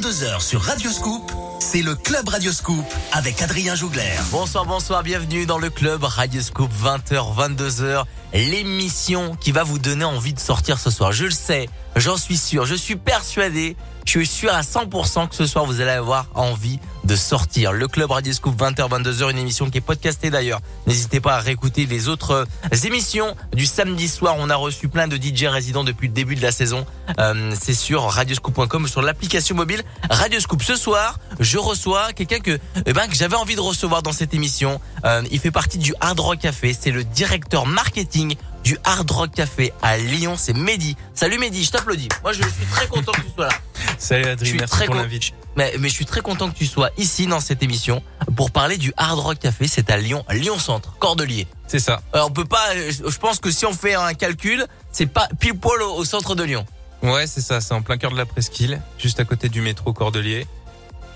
22h sur Radioscoop, c'est le Club Radioscoop avec Adrien Jougler. Bonsoir, bonsoir, bienvenue dans le Club Radioscoop 20h, 22h, l'émission qui va vous donner envie de sortir ce soir. Je le sais, j'en suis sûr, je suis persuadé, je suis sûr à 100% que ce soir vous allez avoir envie de sortir. Le Club Radio Scoop 20h 22h, une émission qui est podcastée d'ailleurs. N'hésitez pas à réécouter les autres euh, émissions du samedi soir. On a reçu plein de DJ résidents depuis le début de la saison. Euh, c'est sur radioscoop.com sur l'application mobile Radioscoop. Ce soir, je reçois quelqu'un que eh ben j'avais envie de recevoir dans cette émission. Euh, il fait partie du Hard Rock Café. C'est le directeur marketing du Hard Rock Café à Lyon. C'est Mehdi. Salut Mehdi, je t'applaudis. Moi, je suis très content que tu sois là. Salut Adrien, merci pour l'invite. Mais, mais je suis très content que tu sois ici dans cette émission pour parler du Hard Rock Café. C'est à Lyon, Lyon Centre, Cordelier. C'est ça. Alors, on peut pas. Je pense que si on fait un calcul, c'est pas pile poil au, centre de Lyon. Ouais, c'est ça. C'est en plein cœur de la presqu'île, juste à côté du métro Cordelier.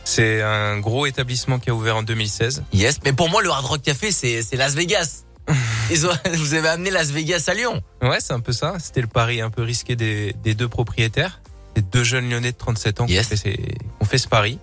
C'est un gros établissement qui a ouvert en 2016. Yes, mais pour moi, le Hard Rock Café, c'est Las Vegas. Ils ont, vous avez amené Las Vegas à Lyon. Ouais, c'est un peu ça. C'était le pari un peu risqué des, des deux propriétaires. Des deux jeunes lyonnais de 37 ans qui ont, fait ce pari.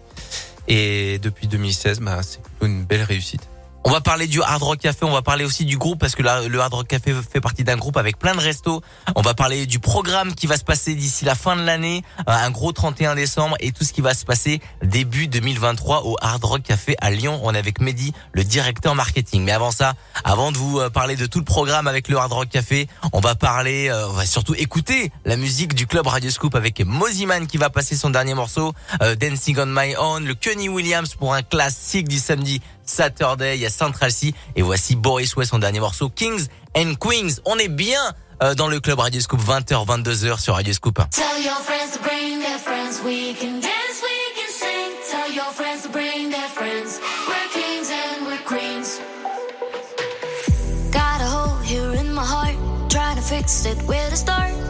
Et depuis 2016, bah, c'est plutôt une belle réussite. On va parler du Hard Rock Café, on va parler aussi du groupe parce que le Hard Rock Café fait partie d'un groupe avec plein de restos. On va parler du programme qui va se passer d'ici la fin de l'année, euh, un gros 31 décembre et tout ce qui va se passer début 2023 au Hard Rock Café à Lyon. On est avec Mehdi, le directeur marketing. Mais avant ça, avant de vous euh, parler de tout le programme avec le Hard Rock Café, on va parler, euh, on va surtout écouter la musique du club Radio Scoop avec Moziman qui va passer son dernier morceau, Dancing on My Own, le Kenny Williams pour un classique du samedi Saturday, il y a Central C et voici Boris West son dernier morceau Kings and Queens. On est bien euh, dans le club Radio Scoop 20h 22h sur Radio Scoop. Tell your friends to bring their friends, we can dance, we can sing. Tell your friends to bring their friends. We're kings and we're queens. Got a hole here in my heart, trying to fix it start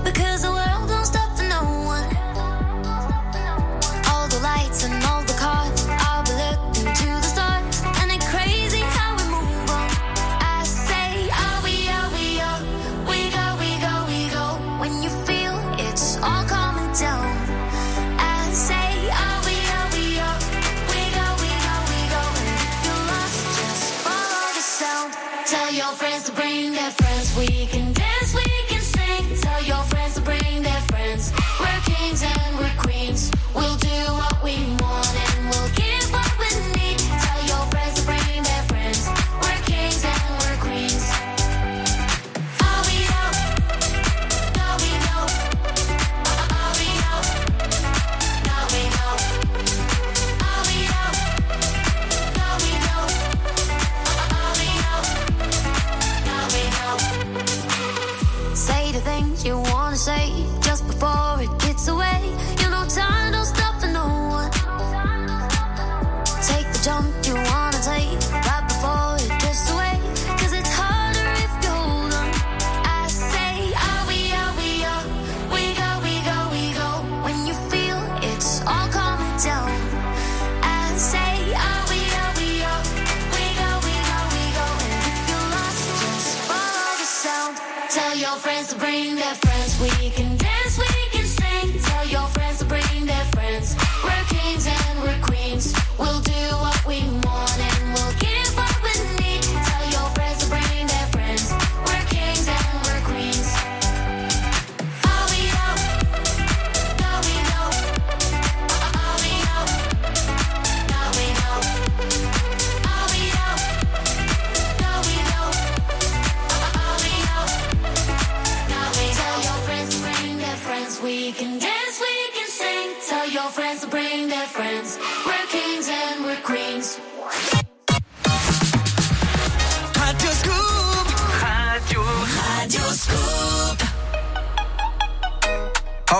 before it gets away. You know, time don't stop for no one. Take the jump you wanna take right before it gets it's harder if you. I say, are we, are we, are we go, we go, we go. When you feel it's all down. I say, are we, are we, are we go, we go, we go. And if you're lost, just follow the sound. Tell your friends to bring their friends. We can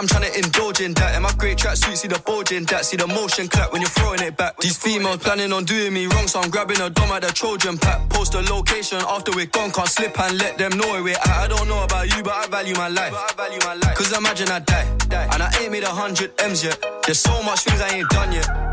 I'm trying to indulge in that. In my great track suit, see the bulging that. See the motion clap when you're throwing it back. These females planning on doing me wrong, so I'm grabbing a dom at the Trojan pack. Post a location after we're gone, can't slip and let them know it. I don't know about you, but I value my life. Cause imagine I die. And I ain't made a hundred M's yet. There's so much things I ain't done yet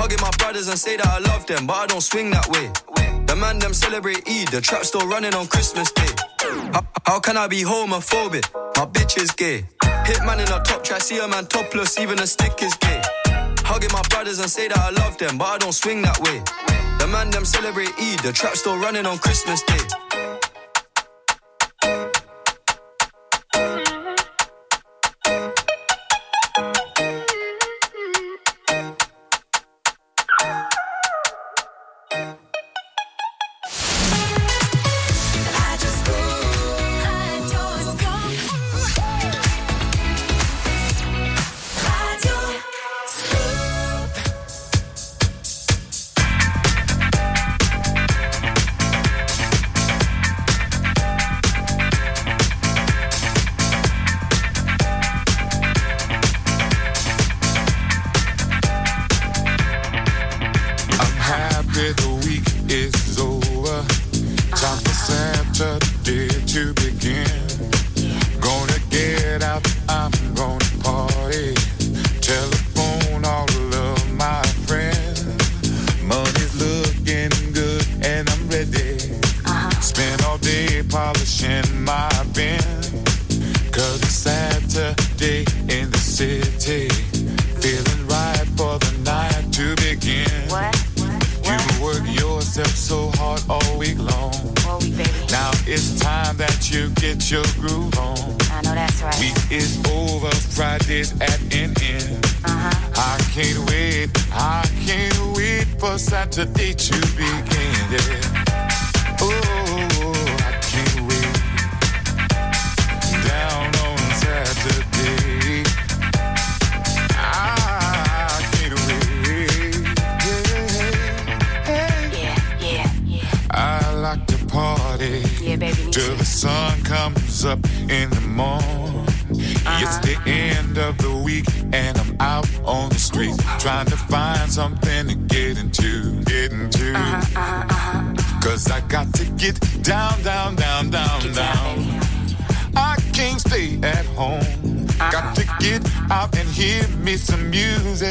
Hugging my brothers and say that I love them, but I don't swing that way. The man them celebrate Eid, the trap still running on Christmas Day. How, how can I be homophobic? My bitch is gay. Hit man in a top try, see a man topless, even a stick is gay. Hugging my brothers and say that I love them, but I don't swing that way. The man them celebrate Eid, the trap still running on Christmas Day. is at an end. Uh-huh. I can't wait, I can't wait for Saturday to begin. Yeah. Oh, I can't wait. Down on Saturday. I can't wait. Yeah, yeah, yeah. I like to party yeah, baby. till the sun comes up in the morning uh-huh. It's the end of the week and I'm out on the street trying to find something to get into. Get into. Uh-huh, uh-huh, uh-huh, Cause I got to get down, down, down, down, get down. down I can't stay at home. Uh-huh. Got to get out and hear me some music.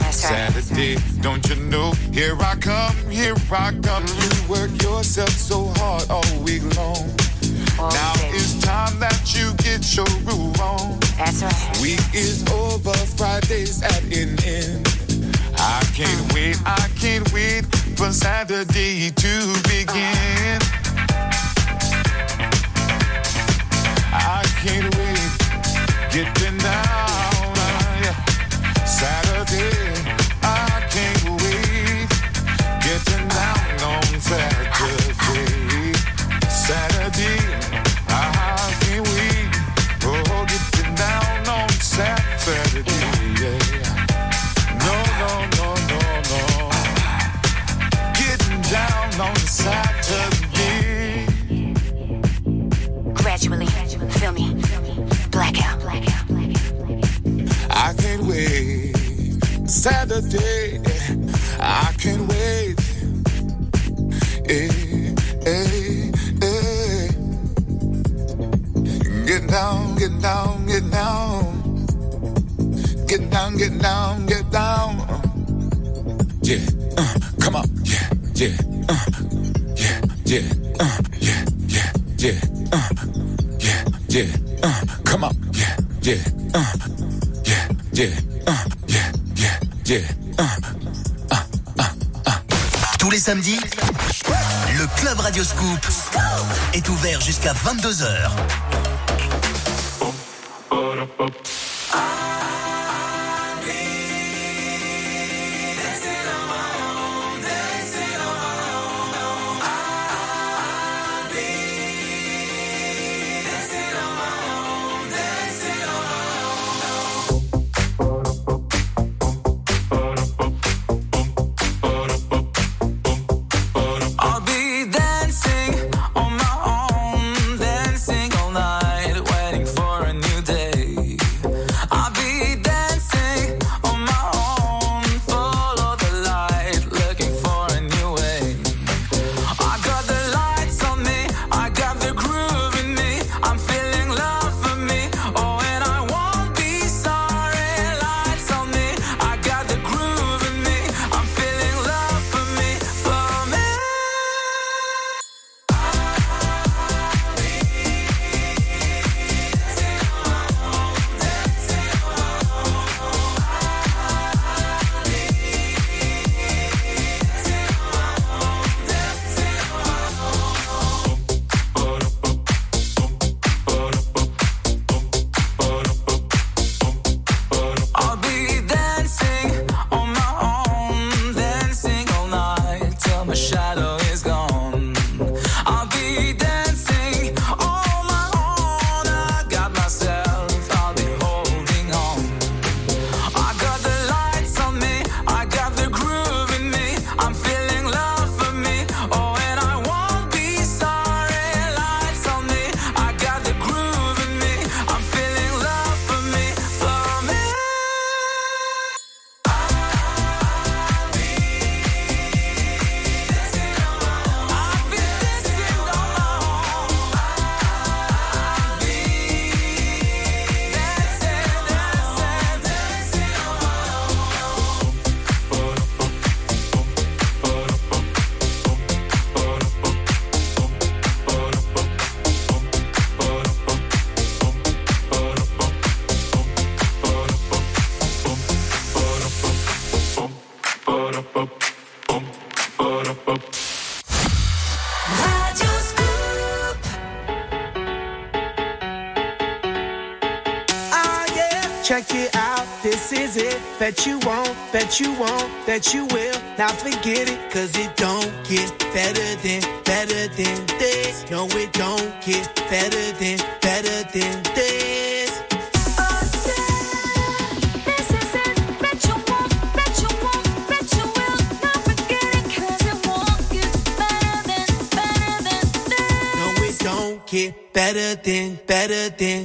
Right, Saturday, right. don't you know? Here I come, here I come. Mm-hmm. You work yourself so hard all week long. All now day. it's time that you get your groove on. That's right. Week is over, Friday's at an end. I can't uh-huh. wait, I can't wait for Saturday to begin. I can't wait, getting down. Saturday. I can't wait. Hey, hey, hey. Get down, get down, get down. Get down, get down, get down. Yeah, uh, come on, yeah, yeah, uh, yeah, yeah, uh, yeah, yeah, yeah, uh, yeah, yeah, uh, come on, yeah, yeah, uh, yeah, yeah. Tous les samedis, le Club Radio Scoop est ouvert jusqu'à 22h. Bet you won't, bet you won't, bet you will. Now forget it, cause it don't get better than, better than this. No, it don't get better than, better than this. This is it, but you won't, that you won't, that you will Now forget it, it won't get better than better than No it don't get better than, better than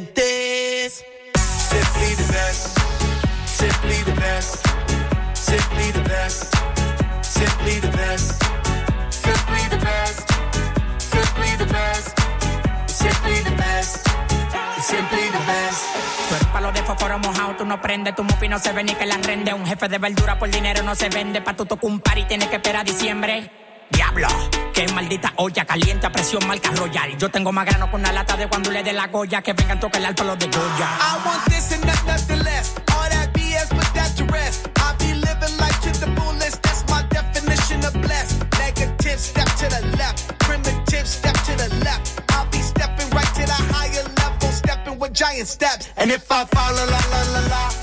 no se ve ni que la rende. Un jefe de verdura por dinero no se vende, pa' tu tocar un y tienes que esperar a diciembre. Diablo, que maldita olla caliente a presión marca royal. Yo tengo más grano con una lata de cuando le dé la goya que vengan tocar el alto los de Goya. I want this and nothing less. All that BS, put that to rest. I be living life to the fullest. That's my definition of blessed. Negative, step to the left. Primitive, step to the left. I'll be stepping right to the higher level, stepping with giant steps. And if I fall, la la la la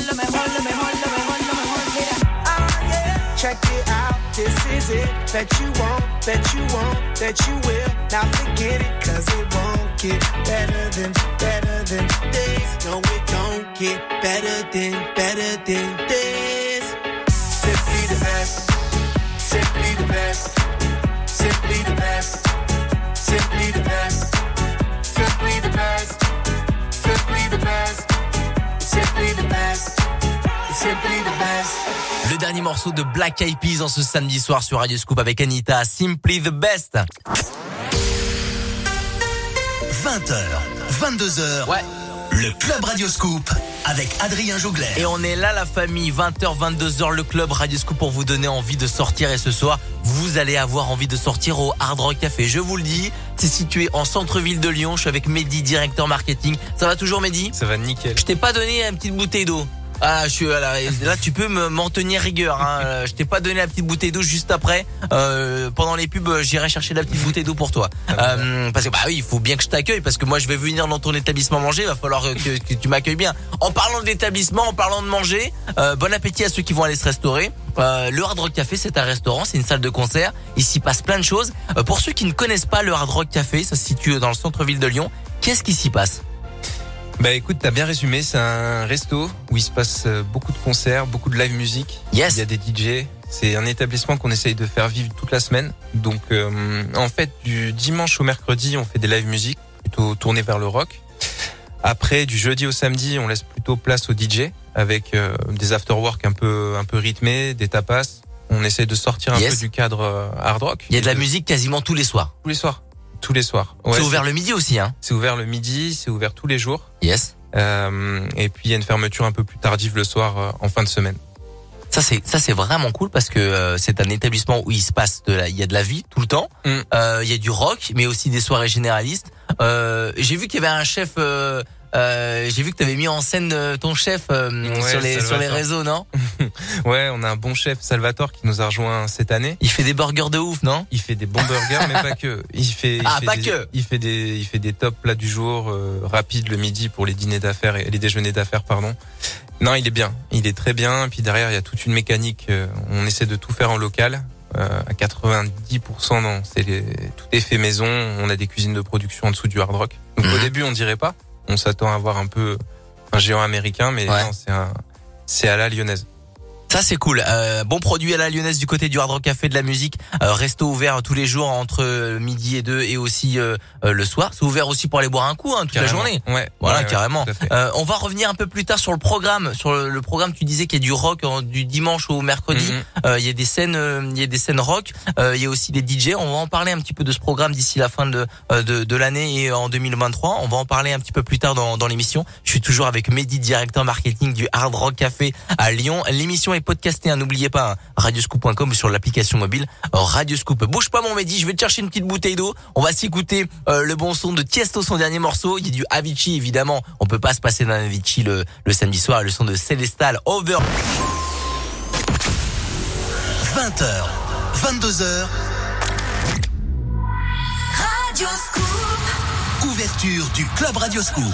it. Bet you won't, bet you won't, bet you will. Now forget it, cause it won't get better than, better than this. No, it don't get better than, better than this. Simply the best. Simply the best. Simply the best. Le dernier morceau de Black Eyed Peas en ce samedi soir sur Radio Scoop avec Anita, Simply the Best. 20h, 22h. Ouais. Le Club Radio Scoop avec Adrien Jougler. Et on est là la famille, 20h, 22h, le club Radio Scoop pour vous donner envie de sortir. Et ce soir, vous allez avoir envie de sortir au Hard Rock Café. Je vous le dis, c'est situé en centre-ville de Lyon. Je suis avec Mehdi, directeur marketing. Ça va toujours Mehdi? Ça va nickel. Je t'ai pas donné une petite bouteille d'eau. Ah, je suis là, là tu peux me- m'en tenir rigueur. Hein. Je t'ai pas donné la petite bouteille d'eau juste après. Euh, pendant les pubs, j'irai chercher la petite bouteille d'eau pour toi. Euh, parce que bah oui, il faut bien que je t'accueille parce que moi je vais venir dans ton établissement manger. Il va falloir que, que tu m'accueilles bien. En parlant de l'établissement, en parlant de manger, euh, bon appétit à ceux qui vont aller se restaurer. Euh, le Hard Rock Café, c'est un restaurant, c'est une salle de concert. Ici passe plein de choses. Euh, pour ceux qui ne connaissent pas le Hard Rock Café, ça se situe dans le centre-ville de Lyon. Qu'est-ce qui s'y passe? Bah écoute, t'as bien résumé, c'est un resto où il se passe euh, beaucoup de concerts, beaucoup de live music. Yes. Il y a des DJ. C'est un établissement qu'on essaye de faire vivre toute la semaine. Donc euh, en fait, du dimanche au mercredi, on fait des live music, plutôt tournés vers le rock. Après, du jeudi au samedi, on laisse plutôt place aux DJ avec euh, des after-work un peu un peu rythmés, des tapas. On essaie de sortir un Yes. peu du cadre euh, hard rock. Il y a de la musique quasiment tous les soirs. tous les soirs. Tous les soirs. Ouais, c'est ouvert le midi aussi, hein C'est ouvert le midi, c'est ouvert tous les jours. Yes. Euh, et puis il y a une fermeture un peu plus tardive le soir euh, en fin de semaine. Ça c'est ça c'est vraiment cool parce que euh, c'est un établissement où il se passe de la il y a de la vie tout le temps. Mm. Euh, il y a du rock mais aussi des soirées généralistes. Euh, j'ai vu qu'il y avait un chef euh, j'ai vu que tu avais mis en scène euh, ton chef euh, Ouais, sur les sur les réseaux, non Ouais, on a un bon chef Salvatore qui nous a rejoint cette année. Il fait des burgers de ouf, non Il fait des bons burgers, mais pas que. Il fait, il Ah, fait pas des, que. Il fait des, il fait des top plats du jour, euh, rapides le midi pour les dîners d'affaires et les déjeuners d'affaires, pardon. Non, il est bien. Il est très bien. Puis derrière, il y a toute une mécanique. euh, on essaie de tout faire en local. Euh, à 90%, non, c'est tout est fait maison. On a des cuisines de production en dessous du hard rock. Donc au Mhm. début, on dirait pas. On s'attend à avoir un peu un géant américain, mais Ouais. non, c'est un, c'est à la lyonnaise. Ça c'est cool. Euh, bon produit à la lyonnaise du côté du Hard Rock Café de la musique. Euh, resto ouvert tous les jours entre midi et deux et aussi euh, euh, le soir. C'est ouvert aussi pour aller boire un coup hein, toute la journée. Ouais. Voilà, ouais, ouais, carrément. fait. Euh, on va revenir un peu plus tard sur le programme. Sur le, le programme, tu disais qu'il y a du rock du dimanche au mercredi. Mhm. Euh, il y a des scènes, il y a des scènes rock. Euh, il y a aussi des DJ. On va en parler un petit peu de ce programme d'ici la fin de euh, de, de l'année et en 2023. On va en parler un petit peu plus tard dans, dans l'émission. Je suis toujours avec Mehdi, directeur marketing du Hard Rock Café à Lyon. L'émission est podcasté. Hein, n'oubliez pas hein, radioscoop.com ou sur l'application mobile Radioscoop. Bouge pas mon Mehdi, je vais te chercher une petite bouteille d'eau. On va s'écouter euh, le bon son de Tiesto, son dernier morceau. Il y a du Avicii évidemment. On peut pas se passer d'un Avicii le, le, samedi soir. Le son de Celestal Over. 20h, 22h. Radioscoop. Ouverture du club Radioscoop.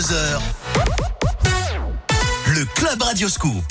22h. Le Club Radioscoop. All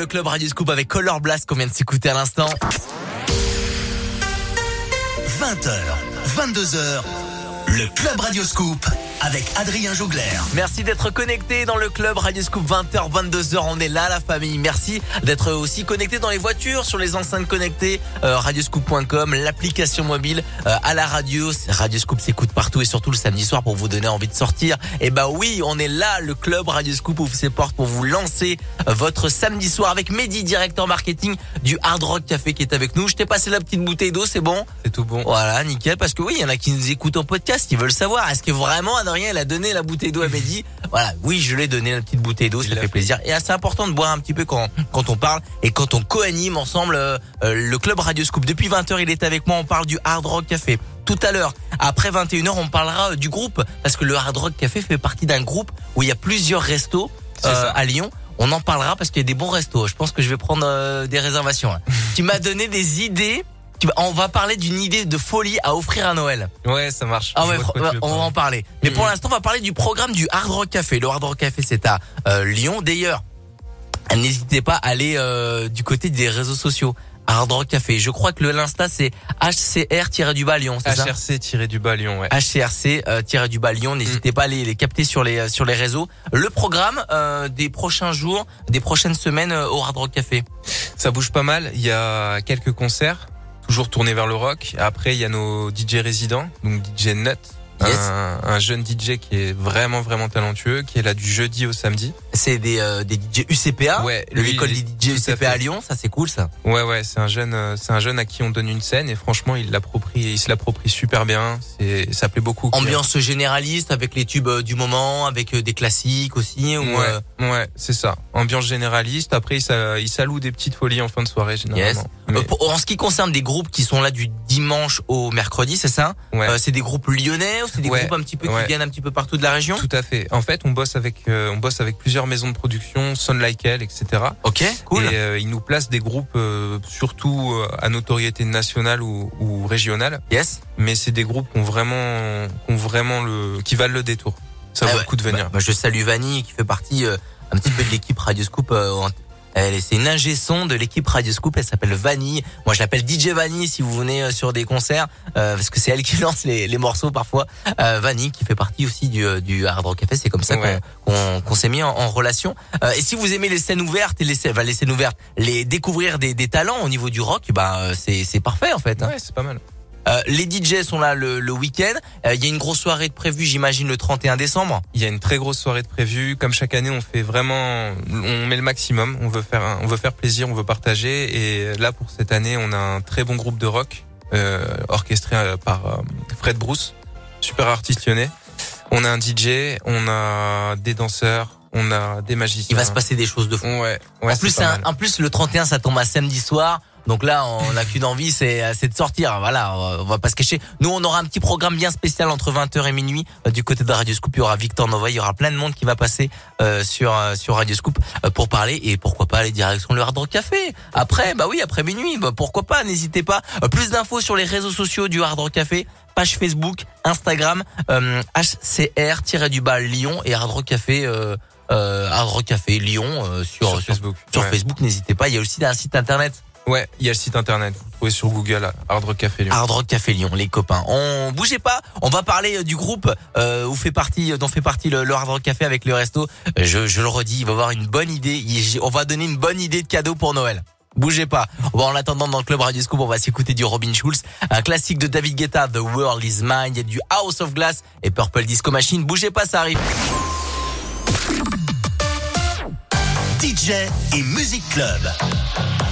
le club Radio Scoop avec Color Blast qu'on vient de s'écouter à l'instant. 20h, 22h, le Club Radio Scoop avec Adrien Jougler. Merci d'être connecté dans le club Radio Scoop 20h 22h on est là la famille. Merci d'être aussi connecté dans les voitures sur les enceintes connectées euh, radioscoop.com, l'application mobile euh, à la radio. Radio Scoop s'écoute partout et surtout le samedi soir pour vous donner envie de sortir. Et bah oui, on est là le club Radio Scoop ouvre ses portes pour vous lancer euh, votre samedi soir avec Mehdi directeur marketing du Hard Rock Café qui est avec nous. Je t'ai passé la petite bouteille d'eau, c'est bon? C'est tout bon. Voilà, nickel parce que oui, il y en a qui nous écoutent en podcast, qui veulent savoir est-ce que vraiment Adrien il a donné la bouteille d'eau à Mehdi Voilà, oui, je l'ai donné la petite bouteille d'eau, ça fait l'a plaisir. Et c'est important de boire un petit peu quand quand on parle et quand on co-anime ensemble euh, euh, le club Radio Scoop. Depuis 20h, il est avec moi, on parle du Hard Rock Café. Tout à l'heure, après 21h, on parlera euh, du groupe parce que le Hard Rock Café fait partie d'un groupe où il y a plusieurs restos euh, à Lyon. On en parlera parce qu'il y a des bons restos. Je pense que je vais prendre euh, des réservations. hein. tu m'as donné des idées. On va parler d'une idée de folie à offrir à Noël. Ouais, ça marche. Ah ouais, on va en parler. Mais pour Mhm. l'instant, on va parler du programme du Hard Rock Café. Le Hard Rock Café, c'est à euh, Lyon. D'ailleurs, n'hésitez pas à aller euh, du côté des réseaux sociaux. Hard Rock Café. Je crois que le l'Insta, c'est HCR-du-bas Lyon, c'est ça HRC du bas Lyon, ouais. HCRC euh, du bas Lyon. N'hésitez pas à les, les capter sur les euh, sur les réseaux. Le programme euh, des prochains jours, des prochaines semaines euh, au Hard Rock Café. Ça bouge pas mal. Il y a quelques concerts, toujours tournés vers le rock. Après, il y a nos DJ résidents, donc DJ Nut, Yes. un, un jeune DJ qui est vraiment vraiment talentueux, qui est là du jeudi au samedi. C'est des euh, des DJ UCPA, Ouais, l'école des DJ à UCPA à. Lyon. Ça, c'est cool, ça. Ouais ouais, c'est un jeune, euh, c'est un jeune à qui on donne une scène et franchement, il l'approprie, il se l'approprie super bien. C'est, ça plaît beaucoup. Ambiance généraliste avec les tubes euh, du moment, avec euh, des classiques aussi. Ou, Ouais, euh, ouais, c'est ça. Ambiance généraliste. Après, il, s'a- il s'alloue des petites folies en fin de soirée généralement. Mais- pour- en ce qui concerne des groupes qui sont là du dimanche au mercredi, c'est ça? Ouais. Euh, C'est des groupes lyonnais c'est des Ouais, groupes un petit peu ouais. qui viennent un petit peu partout de la région Tout à fait. En fait, on bosse avec, euh, on bosse avec plusieurs maisons de production, Son Like Elle, etc. Ok, cool. Et euh, ils nous placent des groupes euh, surtout à notoriété nationale ou, ou régionale, Yes. mais c'est des groupes qui ont vraiment, qui ont vraiment le, qui valent le détour. Ça Ah vaut ouais. le coup de venir. Bah, bah, je salue Vanny qui fait partie un petit peu de l'équipe Radio Scoop. Elle est- c'est une ingé son de l'équipe Radio Scoop. Elle s'appelle Vanny. Moi, je l'appelle DJ Vanny si vous venez euh, sur des concerts euh, parce que c'est elle qui lance les, les morceaux parfois. Euh, Vanny qui fait partie aussi du, euh, du Hard Rock Café. C'est comme ça qu'on- Ouais. qu'on s'est mis en, en relation. Euh, et si vous aimez les scènes ouvertes et les, scènes- enfin, les scènes ouvertes, les découvrir des, des talents au niveau du rock, bah c'est c'est parfait en fait. hein. Ouais, c'est pas mal. Euh, les DJ sont là le, le week-end. Euh, Il y a une grosse soirée de prévue, j'imagine, le 31 décembre. Il y a une très grosse soirée de prévue. Comme chaque année, on fait vraiment, on met le maximum. On veut faire, on veut faire plaisir, on veut partager. Et là, pour cette année, on a un très bon groupe de rock euh, orchestré euh, par Fred Bruce, super artiste lyonnais. On a un DJ, on a des danseurs, on a des magiciens. Il va se passer des choses de fou. Ouais, ouais. en plus, un- en plus, le 31, ça tombe à samedi soir. Donc là, on n'a qu'une envie, c'est de sortir. Voilà, on va pas se cacher. Nous, on aura un petit programme bien spécial entre 20h et minuit euh, du côté de Radio Scoop. Il y aura Victor Nova, il y aura plein de monde qui va passer euh, sur euh, sur Radio Scoop euh, pour parler et pourquoi pas aller direction le Hard Rock Café. Après, bah oui, après minuit, bah pourquoi pas. N'hésitez pas. Plus d'infos sur les réseaux sociaux du Hard Rock Café, page Facebook, Instagram, euh, HCR-du-bas Lyon et Hard Rock Café. Euh, euh, Hard Rock Café Lyon euh, sur, Facebook. sur ouais. Facebook, n'hésitez pas. Il y a aussi un site internet, Ouais, il y a le site internet. Vous trouvez sur Google Hard Rock Café Lyon. Hard Rock Café Lyon, les copains. On bougez pas. On va parler euh, du groupe euh, où fait partie, dont fait partie le, le Hard Rock Café avec le resto. Euh, Je, je le redis, il va avoir une bonne idée. Il- on va donner une bonne idée de cadeau pour Noël. Bougez pas. Bon, en attendant, dans le club Radio Scoop, on va s'écouter du Robin Schulz, un classique de David Guetta, The World Is Mine, il y a du House of Glass et Purple Disco Machine. Bougez pas, ça arrive. DJ et Music Club.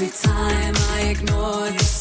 Every time I ignore the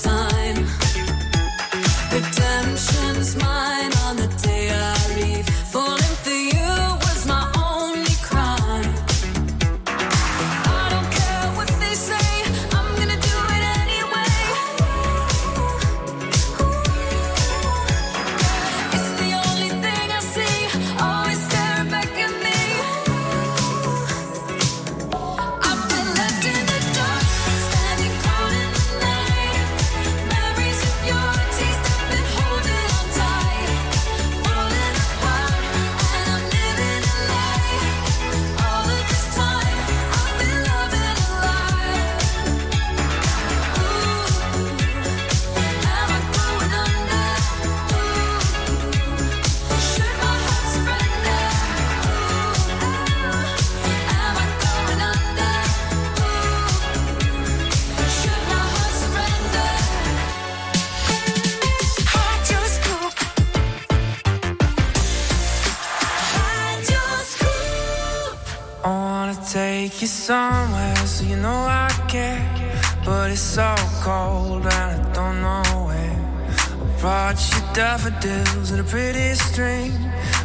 daffodils in a pretty string,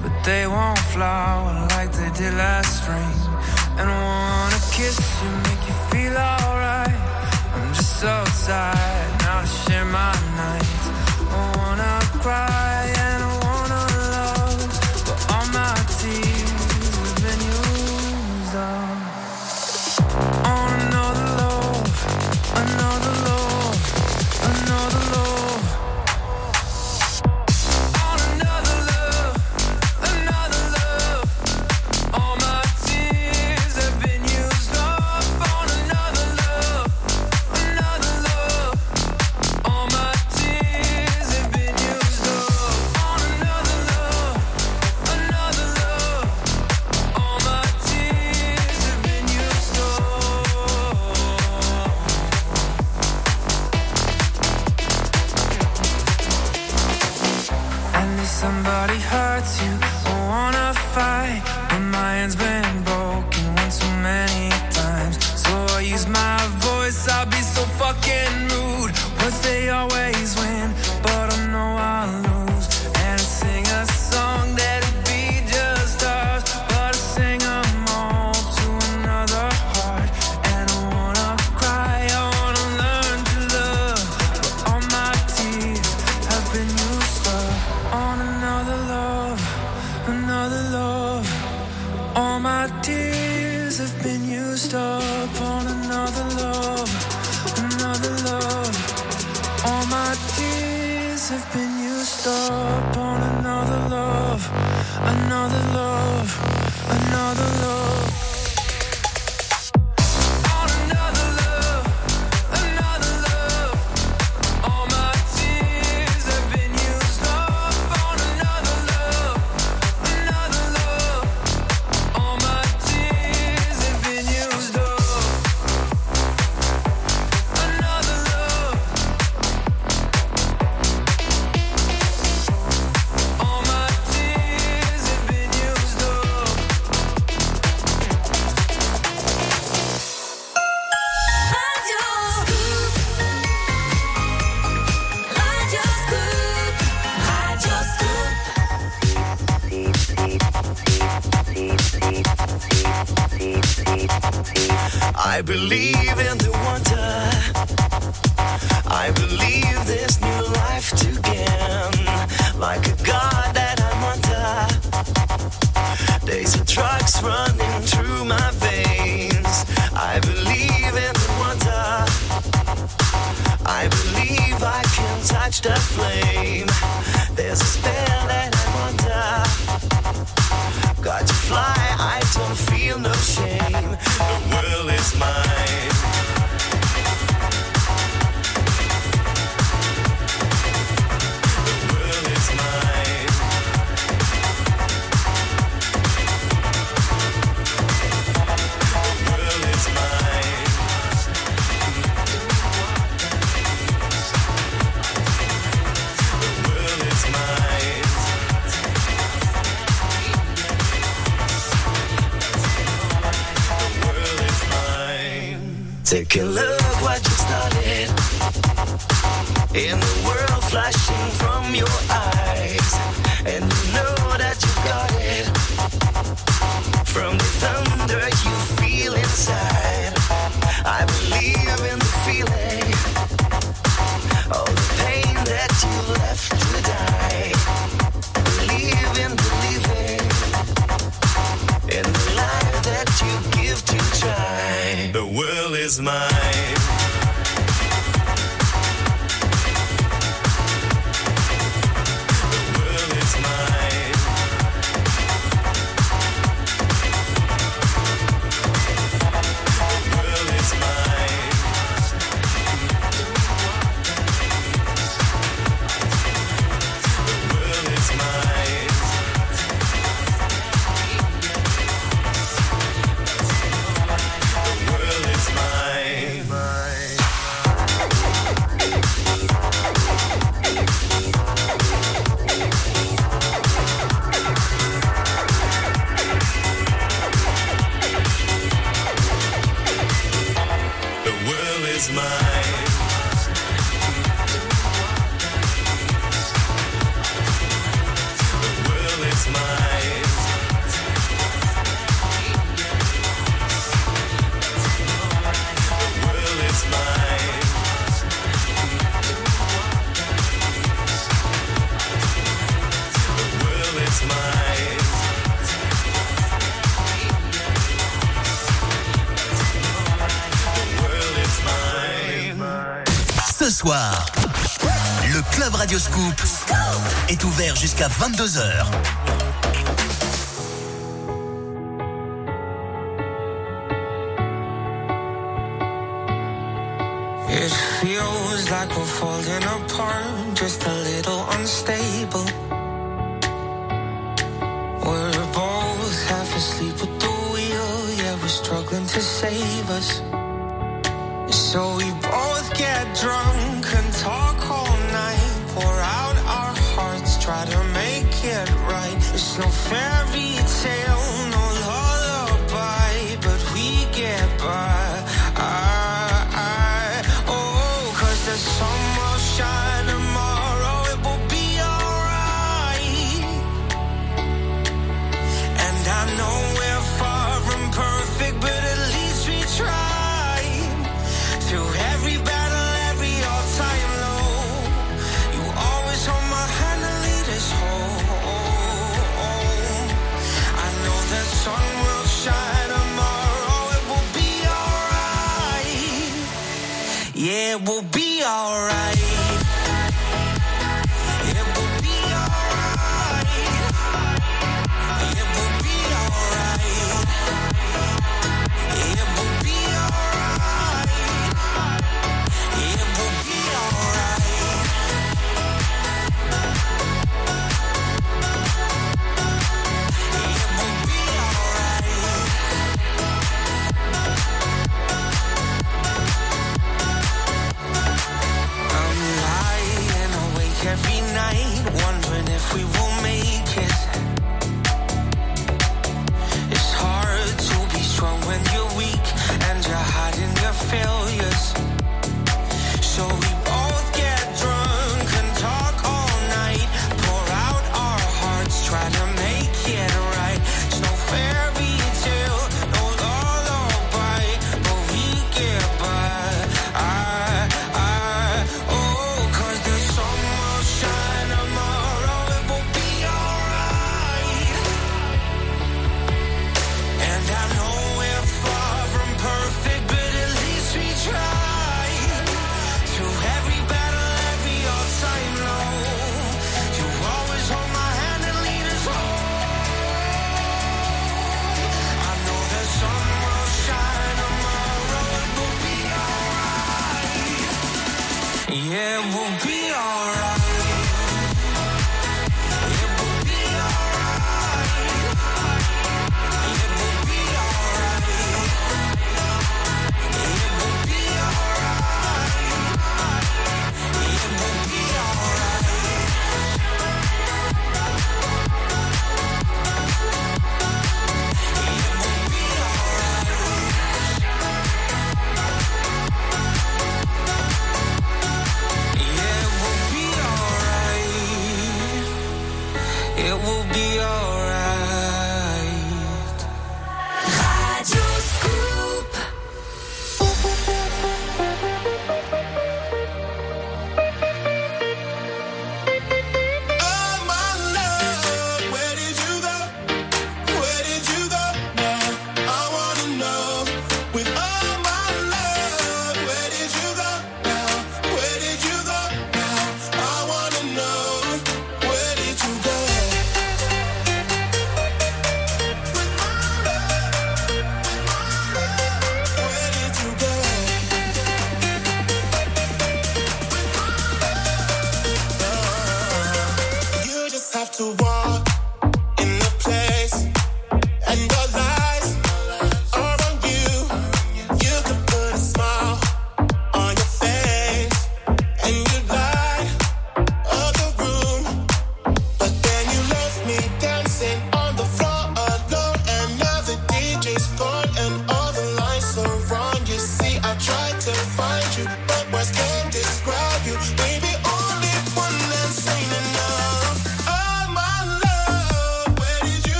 but they won't flower like they did last spring. And I wanna kiss you, make you feel alright. I'm just so tired now to share my nights. I wanna cry. I believe this new life to gain, like a god that I'm under. There's a drugs running through my veins. I believe in the wonder. I believe I can touch the flame. There's a spell that I'm under. Got to fly. can look what you started in the world flashing from your eyes and 22h. alright.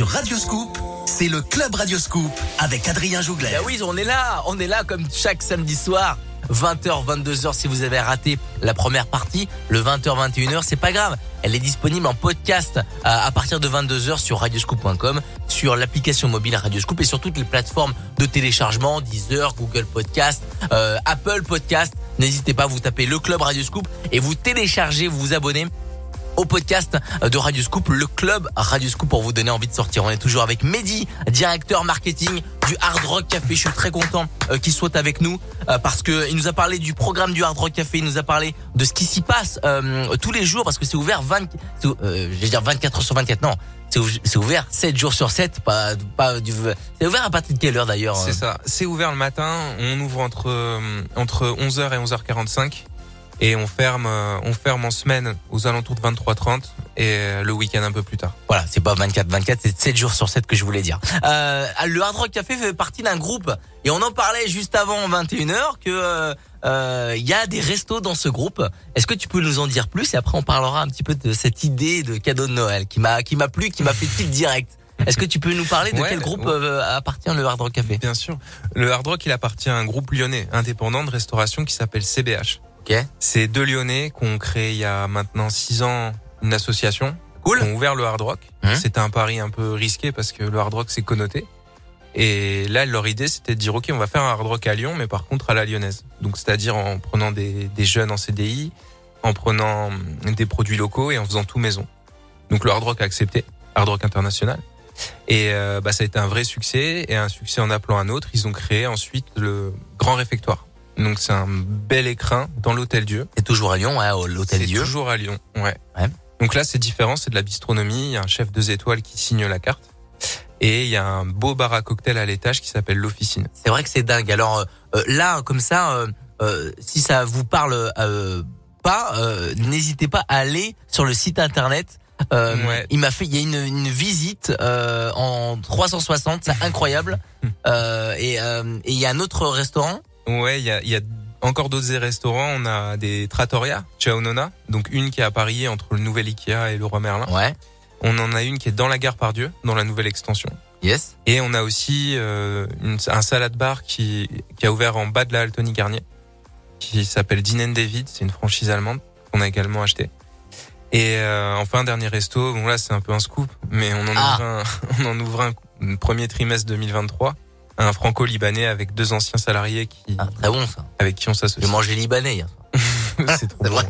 Sur Radio Scoop, c'est le Club Radio Scoop avec Adrien Jougler. Bah oui, on est là, on est là comme chaque samedi soir. 20h, 22h si vous avez raté la première partie, le 20h, 21h, c'est pas grave. Elle est disponible en podcast à, à partir de 22h sur radioscoop.com, sur l'application mobile Radioscoop et sur toutes les plateformes de téléchargement, Deezer, Google Podcast, euh, Apple Podcast. N'hésitez pas, vous tapez le club Radioscoop et vous téléchargez, vous vous abonnez au podcast de Radio Scoop, le club Radio Scoop pour vous donner envie de sortir. On est toujours avec Mehdi, directeur marketing du Hard Rock Café. Je suis très content euh, qu'il soit avec nous euh, parce que il nous a parlé du programme du Hard Rock Café, il nous a parlé de ce qui s'y passe euh, tous les jours parce que c'est ouvert 20 c'est, euh, je vais dire 24 heures sur 24 non. C'est ou- c'est ouvert 7 jours sur 7, pas pas du c'est ouvert à partir de quelle heure d'ailleurs C'est ça. C'est ouvert le matin. On ouvre entre entre 11h et 11h45 et on ferme euh, on ferme en semaine aux alentours de 23h30 et euh, le week-end un peu plus tard. Voilà, c'est pas 24-24, c'est 7 jours sur 7 que je voulais dire. Euh, le Hard Rock Café fait partie d'un groupe et on en parlait juste avant 21h que euh, euh, il y a des restos dans ce groupe. Est-ce que tu peux nous en dire plus et après on parlera un petit peu de cette idée de cadeau de Noël qui m'a qui m'a plu, qui m'a fait tilt direct. Est-ce que tu peux nous parler de Ouais, quel groupe ouais. appartient le Hard Rock Café? Bien sûr. Le Hard Rock, il appartient à un groupe lyonnais indépendant de restauration qui s'appelle CBH. Ok. C'est deux Lyonnais qui ont créé il y a maintenant six ans une association. Cool. Qui ont ouvert le Hard Rock. Mhm. C'était un pari un peu risqué parce que le Hard Rock c'est connoté. Et là, leur idée, c'était de dire, OK, on va faire un Hard Rock à Lyon, mais par contre à la lyonnaise. Donc, c'est-à-dire en prenant des, des jeunes en CDI, en prenant hum, des produits locaux et en faisant tout maison. Donc, le Hard Rock a accepté, Hard Rock International. Et euh, bah, ça a été un vrai succès et un succès en appelant un autre. Ils ont créé ensuite le Grand Réfectoire. Donc, c'est un bel écrin dans l'Hôtel Dieu. C'est toujours à Lyon, ouais, au- l'Hôtel C'est Dieu. toujours à Lyon, ouais. Ouais. Donc là, c'est différent, c'est de la bistronomie. Il y a un chef deux étoiles qui signe la carte. Et il y a un beau bar à cocktail à l'étage qui s'appelle l'Officine. C'est vrai que c'est dingue. Alors euh, euh, là, comme ça, euh, euh, si ça vous parle pas, n'hésitez pas à aller sur le site internet. Euh, Ouais. Il m'a fait, il y a une, une visite euh, en 360, c'est incroyable. Euh, et et il y a un autre restaurant. Ouais, il y a, il y a encore d'autres restaurants. On a des trattoria, Ciao Nona. Donc une qui est à Paris entre le nouvel Ikea et le Roi Merlin. Ouais. On en a une qui est dans la gare Pardieu, dans la nouvelle extension. Yes. Et on a aussi euh, une- un salade bar qui, qui a ouvert en bas de la Altony Garnier, qui s'appelle Dinen David. C'est une franchise allemande qu'on a également acheté. Et euh, enfin, dernier resto. Bon là, c'est un peu un scoop, mais on en Ah. ouvre un, on en ouvre un, un premier trimestre 2023. Un franco-libanais avec deux anciens salariés qui, Ah, très bon ça. avec qui on J'ai s'associe. mangé libanais. hier. c'est trop C'est bon. vrai.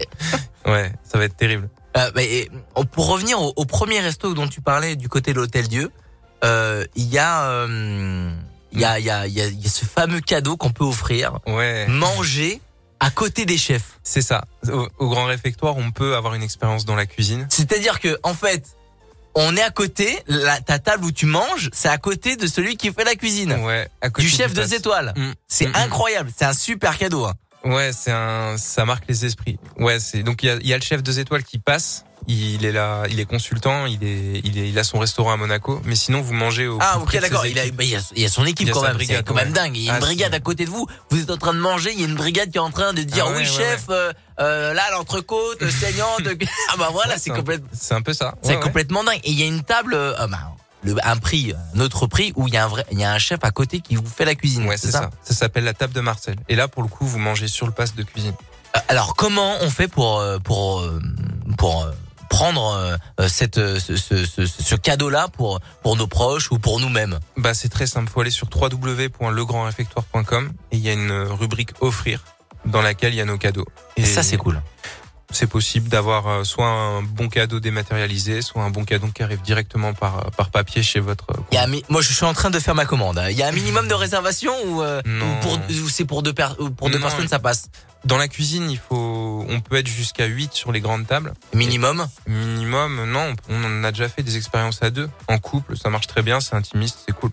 Ouais, ça va être terrible. Euh, bah, et, oh, pour revenir au, au premier resto dont tu parlais du côté de l'hôtel Dieu, euh, il y a, euh, il y a, il y a, y a, y a ce fameux cadeau qu'on peut offrir, Ouais. manger à côté des chefs. C'est ça. Au, au grand réfectoire, on peut avoir une expérience dans la cuisine. C'est-à-dire que en fait, on est à côté, la, ta table où tu manges, c'est à côté de celui qui fait la cuisine. Ouais, à côté Du chef deux pass. étoiles. Mm. C'est Mm, mm. incroyable, c'est un super cadeau. hein. Ouais, c'est un, ça marque les esprits. Ouais, c'est donc il y a, il y a le chef deux étoiles qui passe. Il est là, il est consultant, il est, il est, il a son restaurant à Monaco. Mais sinon, vous mangez au. Ah ok d'accord, il, a- bah, il, y a, il a son équipe Il a quand même, c'est brigade, quand même dingue. Il y a une Ah, brigade à côté de vous, vous êtes en train de manger, il y a une brigade qui est en train de dire Ah ouais, oui ouais, chef, euh, euh, là l'entrecôte saignante. ah bah voilà, c'est complètement, C'est un peu ça. c'est complètement dingue. Et il y a une table, euh, ah bah, le, un prix, un autre prix où il y a un vrai, il y a un chef à côté qui vous fait la cuisine. Ouais, c'est ça. Ça s'appelle la table de Marcel. Et là, pour le coup, vous mangez sur le pass de cuisine. Euh, Alors comment on fait pour pour euh, pour euh, prendre euh, cette euh, ce, ce, ce, ce cadeau-là pour pour nos proches ou pour nous-mêmes Bah, c'est très simple. Faut aller sur www.legrandréfectoire.com et il y a une rubrique offrir dans laquelle il y a nos cadeaux. Et ça c'est cool. C'est possible d'avoir euh, soit un bon cadeau dématérialisé, soit un bon cadeau qui arrive directement par, par papier chez votre. euh, Il y a moi je suis en train de faire ma commande. hein. Il y a un minimum de réservation ou, euh, ou pour ou c'est pour deux per- ou pour deux Non, personnes ça passe? Dans la cuisine, il faut, on peut être jusqu'à 8 sur les grandes tables. Minimum? Minimum, non, on en a déjà fait des expériences à deux. En couple, ça marche très bien, c'est intimiste, c'est cool.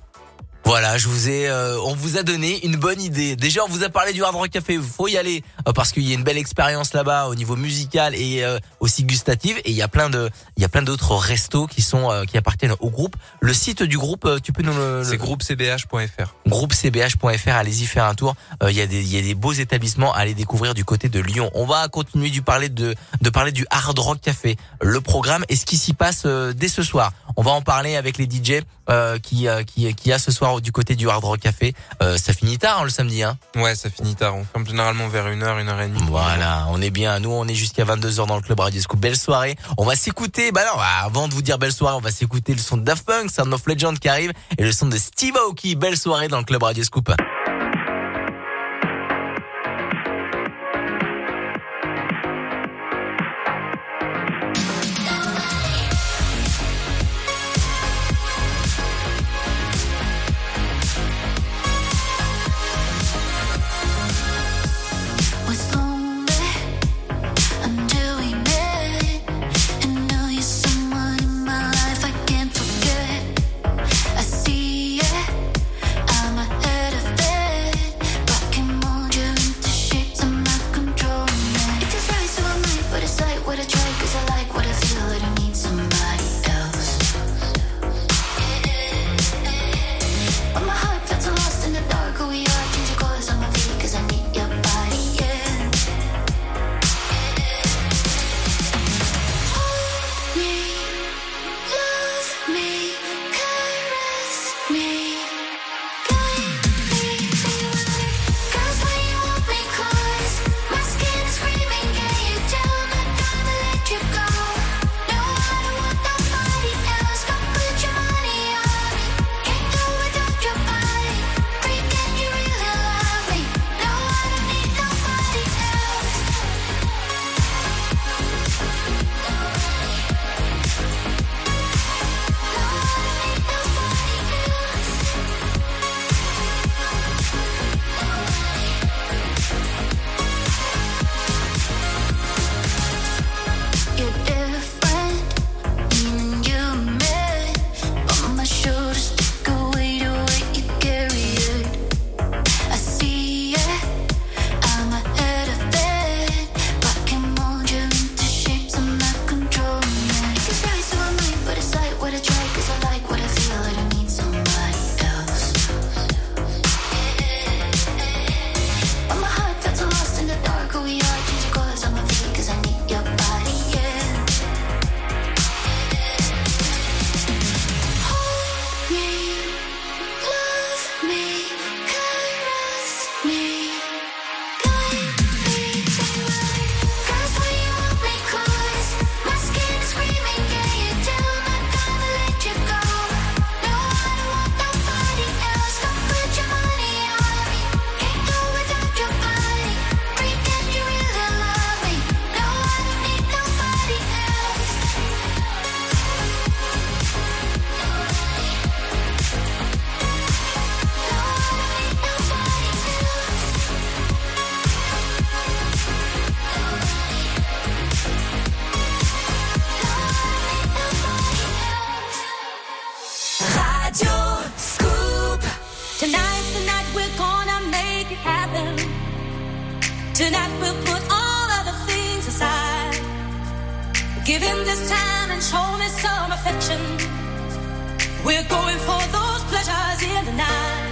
Voilà, je vous ai, euh, on vous a donné une bonne idée. Déjà, on vous a parlé du Hard Rock Café. Il faut y aller euh, parce qu'il y a une belle expérience là-bas au niveau musical et euh, aussi gustative. Et il y a plein de, il y a plein d'autres restos qui sont, euh, qui appartiennent au groupe. Le site du groupe, euh, tu peux nous le, C'est groupecbh.fr. groupecbh.fr. Allez-y faire un tour. Euh, Il y a des, il y a des beaux établissements à aller découvrir du côté de Lyon. On va continuer du parler de, de parler du Hard Rock Café, le programme et ce qui s'y passe euh, dès ce soir. On va en parler avec les DJ euh, qui, qui, qui a ce soir du côté du Hard Rock Café. Euh, ça finit tard hein, le samedi. Hein. Ouais, ça finit tard. On ferme généralement vers 1h, 1h30. Voilà, on est bien. Nous, on est jusqu'à 22h dans le club Radio Scoop. Belle soirée. On va s'écouter. Bah non, avant de vous dire belle soirée, on va s'écouter le son de Daft Punk, Sound of Legend qui arrive et le son de Steve Aoki. Belle soirée dans le club Radio Scoop. Tonight we'll put all other things aside. Give him this time and show me some affection. We're going for those pleasures in the night.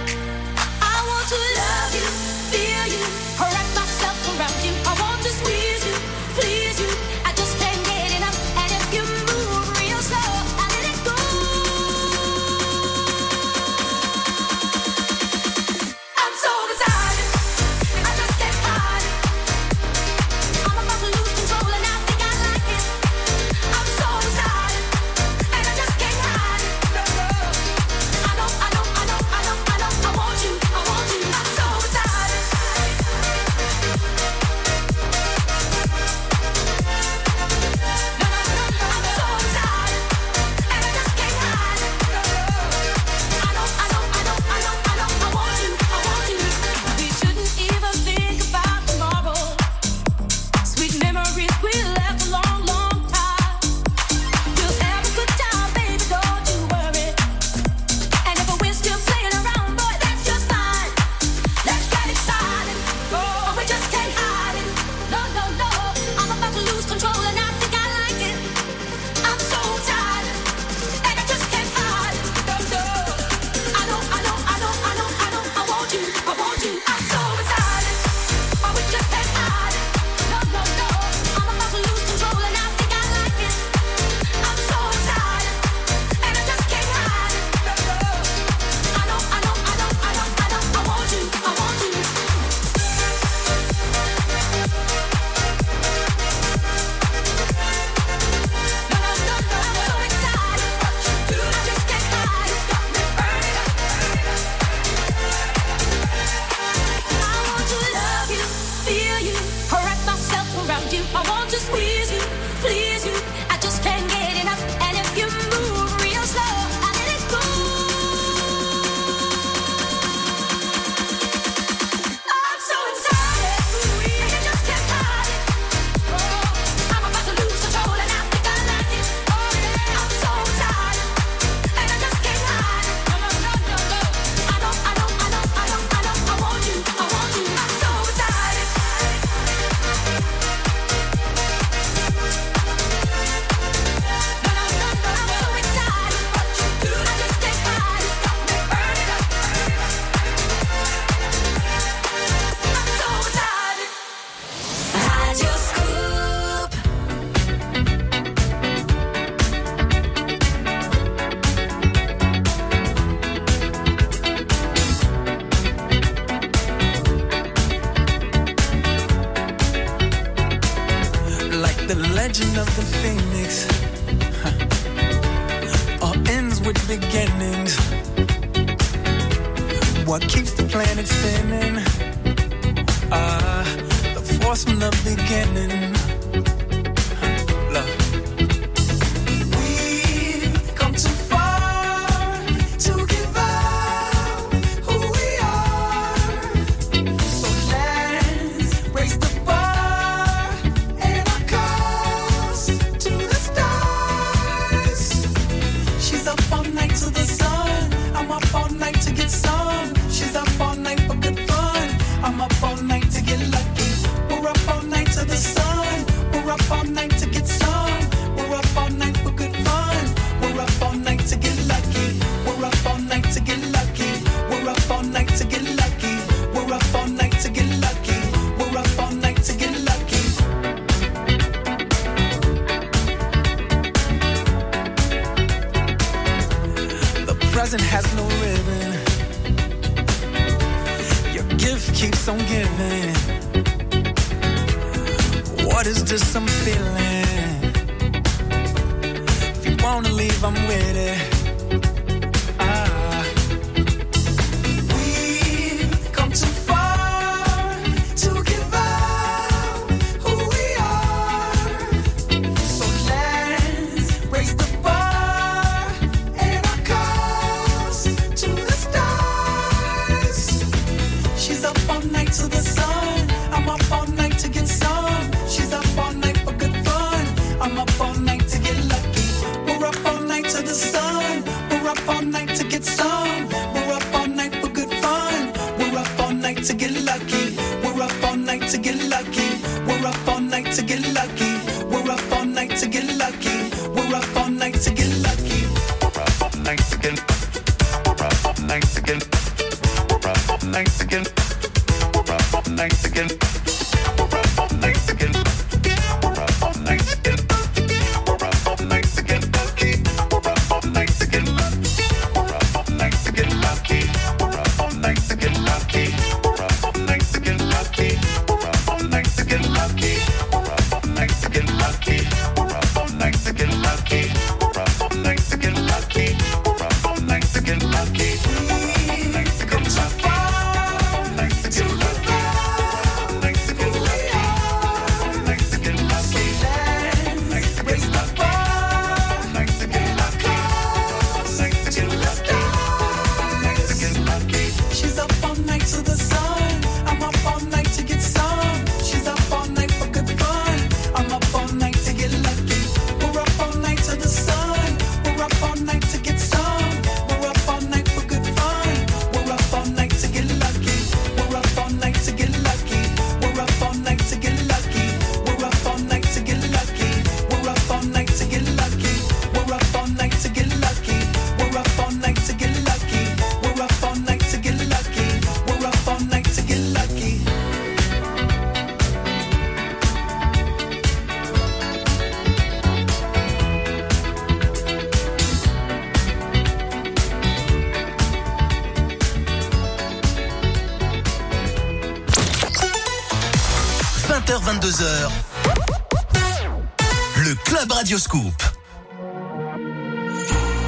Radioscoop.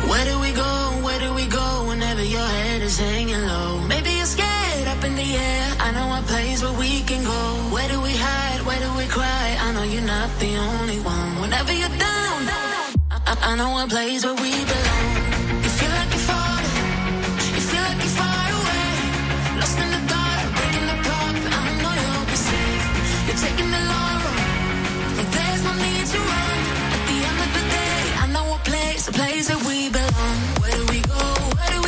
Where do we go? Where do we go whenever your head is hanging low? Maybe you're scared up in the air. I know a place where we can go. Where do we hide? Where do we cry? I know you're not the only one. Whenever you're down, I, I know a place where we belong. You feel like you're falling. You feel like you're far away. Lost in the dark, breaking the. I know you'll be safe. You're taking the It's a place that we belong. Where do we go? Where do we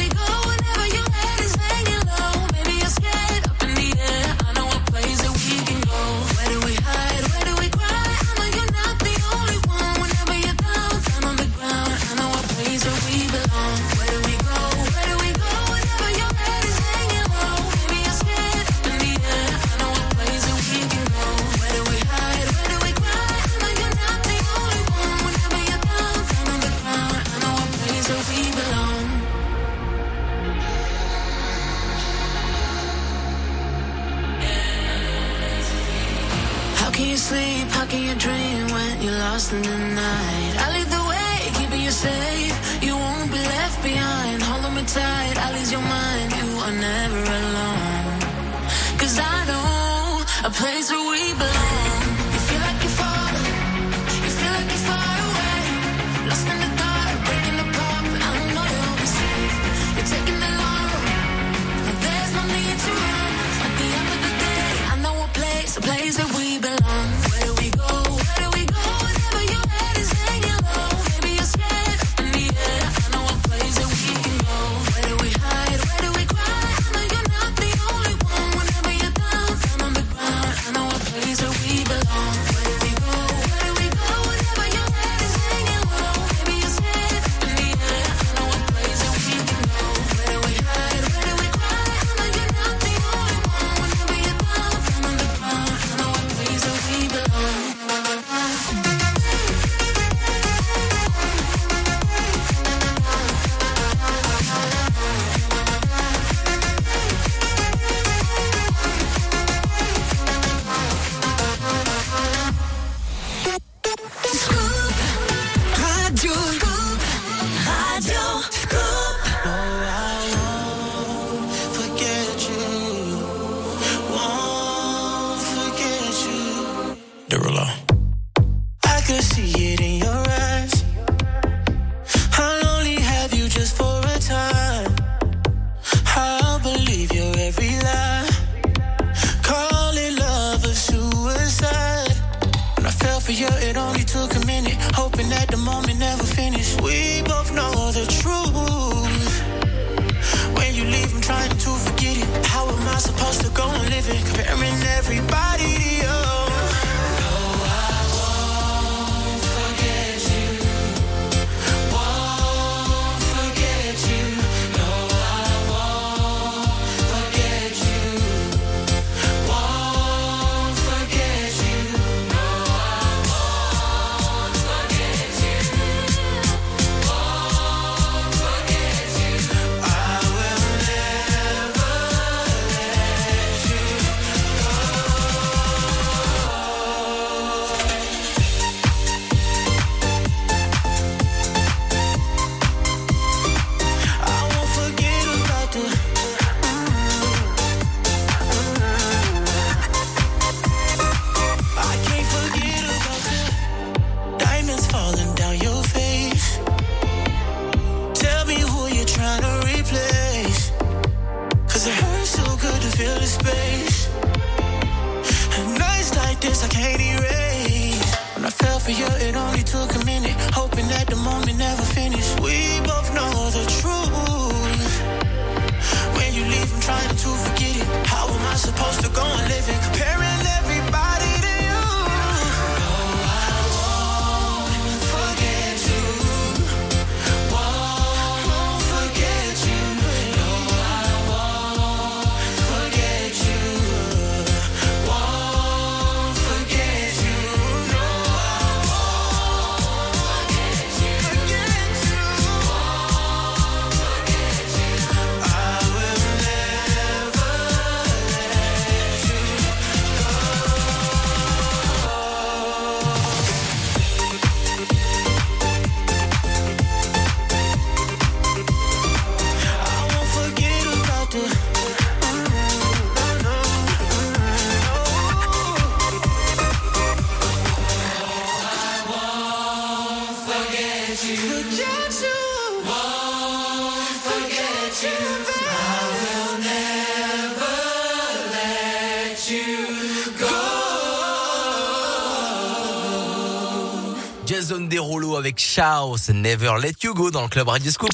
Avec Chaos, Never Let You Go dans le club Radio Scoop.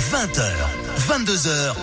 20h, 22h,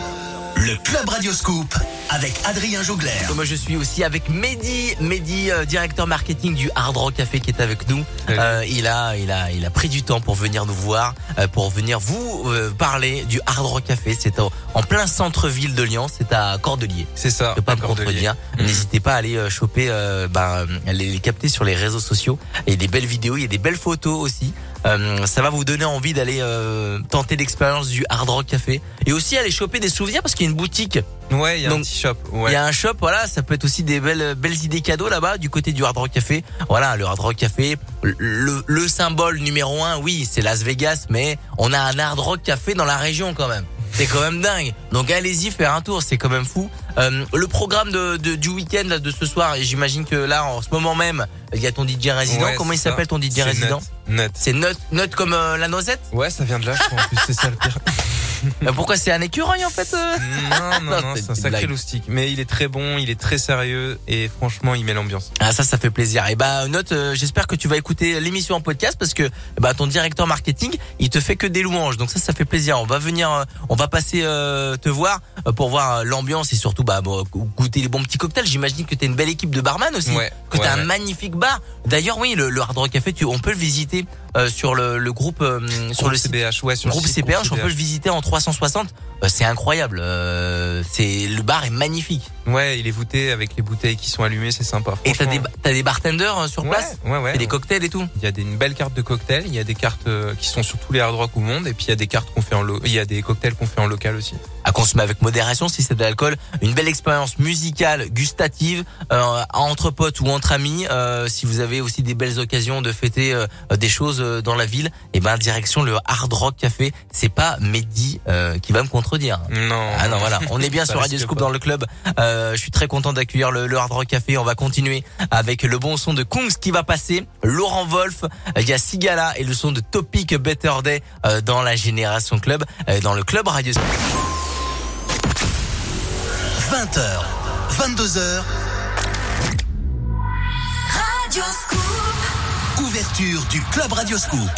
le Club Radio Scoop avec Adrien Jougler. Moi je suis aussi avec Mehdi, Mehdi euh, directeur marketing du Hard Rock Café qui est avec nous. Euh, il a il a il a pris du temps pour venir nous voir, euh, pour venir vous euh, parler du Hard Rock Café. C'est au- en plein centre-ville de Lyon, c'est à Cordelier. C'est ça. Je peux pas me contredire. Mhm. N'hésitez pas à aller euh, choper, euh, ben, euh, les, les capter sur les réseaux sociaux. Il y a des belles vidéos, il y a des belles photos aussi. Euh, ça va vous donner envie d'aller euh, tenter l'expérience du Hard Rock Café et aussi aller choper des souvenirs parce qu'il y a une boutique. Ouais, il y a Donc, un petit shop. Il Ouais. y a un shop, voilà, ça peut être aussi des belles belles idées cadeaux là-bas du côté du Hard Rock Café. Voilà, le Hard Rock Café, le, le symbole numéro un, oui, c'est Las Vegas, mais on a un Hard Rock Café dans la région quand même. C'est quand même dingue. Donc allez-y faire un tour, c'est quand même fou. Euh, le programme de, de- du week-end là, de ce soir, et j'imagine que là en ce moment même, il y a ton DJ résident. Ouais, Comment il s'appelle ton DJ résident. Nut. C'est Nut, Nut comme euh, la noisette Ouais, ça vient de là, je crois. En plus, c'est ça le pire. Euh, Pourquoi c'est un écureuil en fait euh Non, non, Non, non, c'est un sacré blague. loustique. Mais il est très bon, il est très sérieux et franchement, il met l'ambiance. Ah ça ça fait plaisir. Et bah note euh, j'espère que tu vas écouter l'émission en podcast parce que bah ton directeur marketing, il te fait que des louanges. Donc ça ça fait plaisir. On va venir euh, on va passer euh, te voir pour voir l'ambiance et surtout bah bon, goûter les bons petits cocktails. J'imagine que tu une belle équipe de barman aussi. Ouais, que tu ouais, un ouais. magnifique bar. D'ailleurs oui, le, le Hard Rock Café, tu, on peut le visiter euh, sur le, le groupe euh, sur Groupe le site CBH, ouais, sur le groupe site CPH, groupe on peut le CBH. visiter en 360. Euh, c'est incroyable. Euh, c'est le bar est magnifique. Ouais, il est voûté avec les bouteilles qui sont allumées, c'est sympa. Et t'as des t'as des bartenders euh, sur Ouais, place ouais, ouais. et des cocktails et tout. Il y a des, une belle carte de cocktails, il y a des cartes euh, qui sont sur tous les hard rock au monde, et puis il y a des cartes qu'on fait en il y a des cocktails qu'on fait en local aussi. à consommer avec modération si c'est de l'alcool. Une belle expérience musicale, gustative, euh, entre potes ou entre amis. Euh, si vous avez aussi des belles occasions de fêter euh, des choses dans la ville, et ben direction le Hard Rock Café. C'est pas Mehdi euh, qui va me contredire. Non. Ah non voilà, on est bien sur Radio Scoop pas. dans le club. Euh, je suis très content d'accueillir le, le Hard Rock Café. On va continuer avec le bon son de Kungs qui va passer, Laurent Wolf, il y a Sigala et le son de Topic Better Day euh, dans la Génération Club, euh, dans le club Radio Scoop. 20h, 22h, Radio Scoop. ouverture du Club Radio Scoop.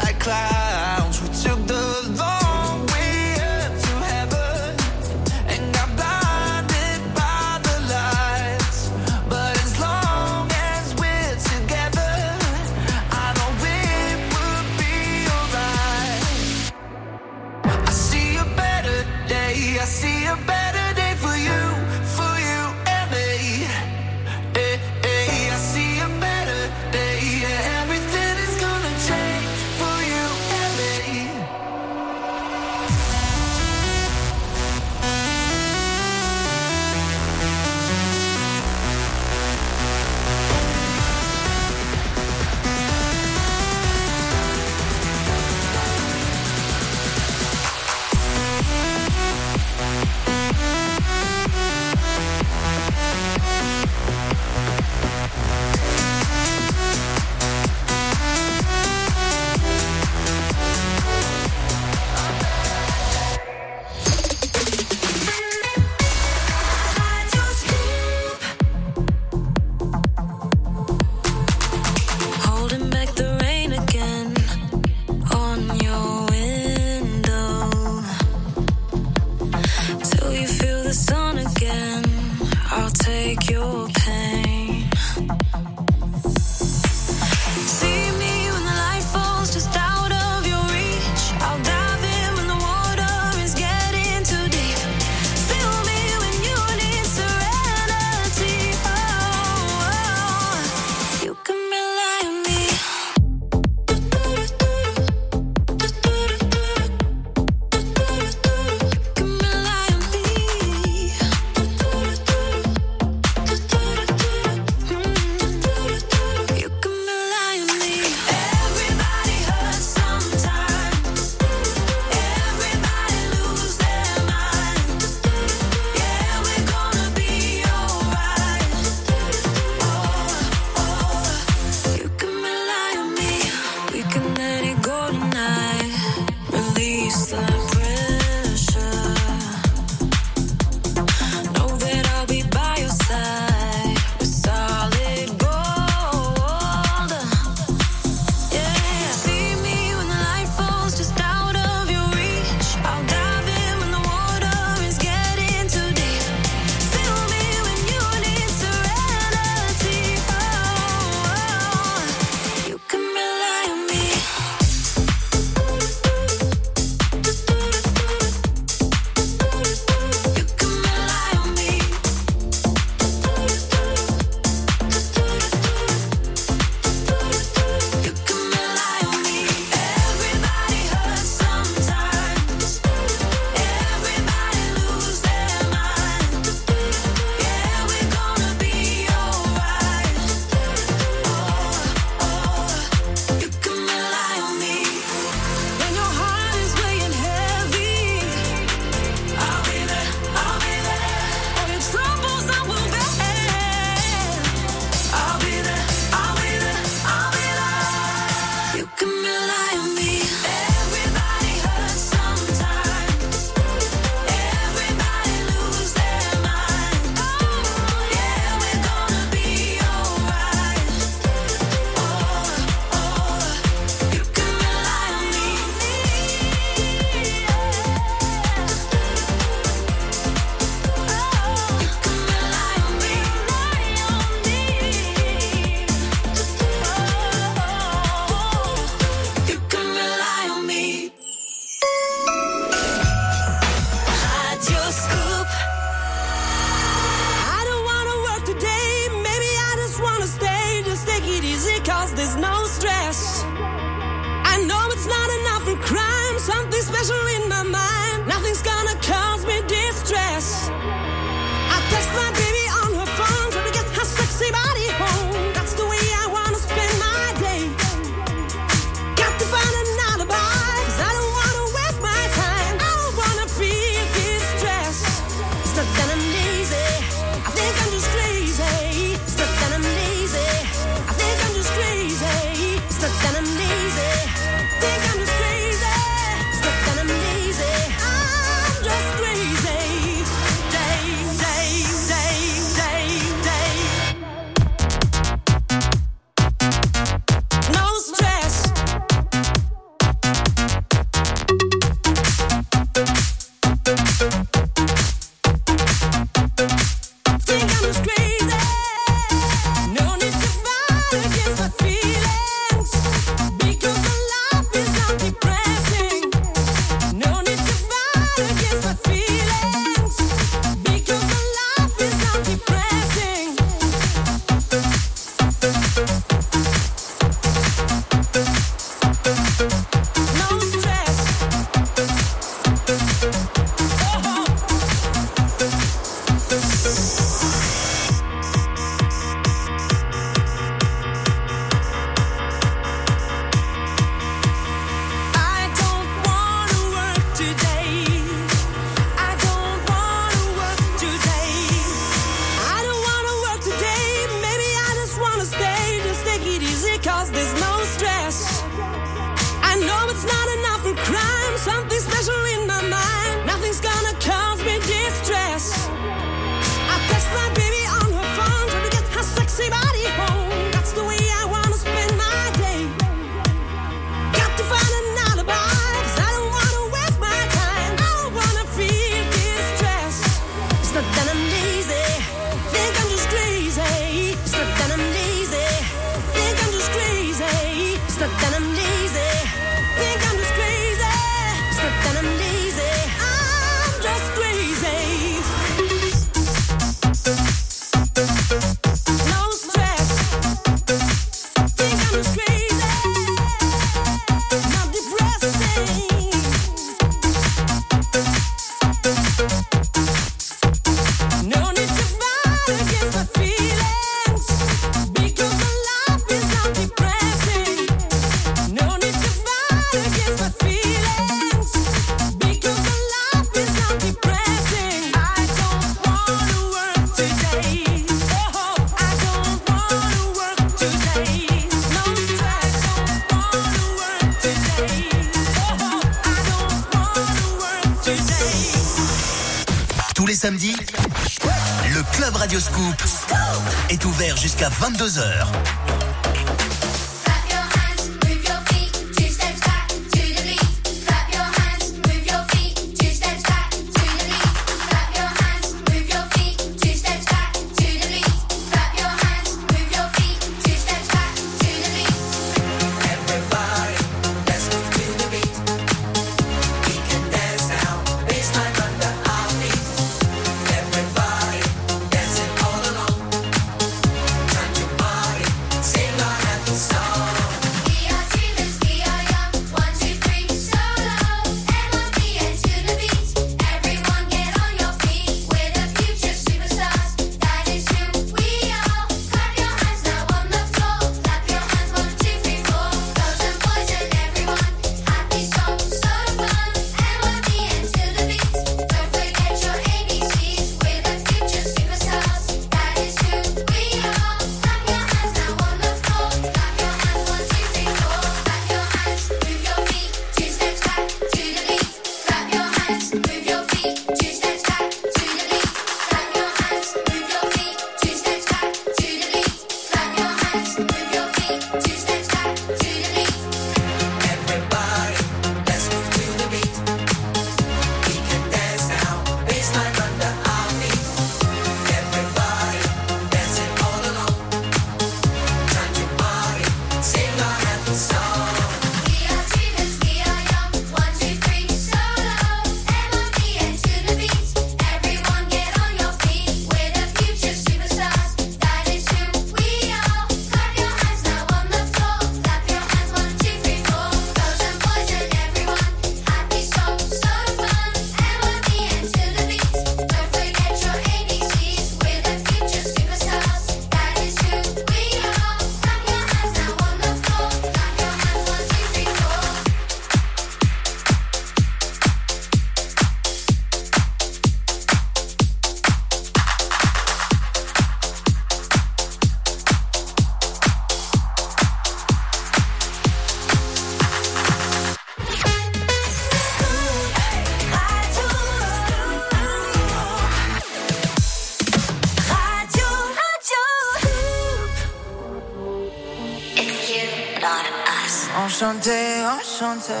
Enchanté, enchanté.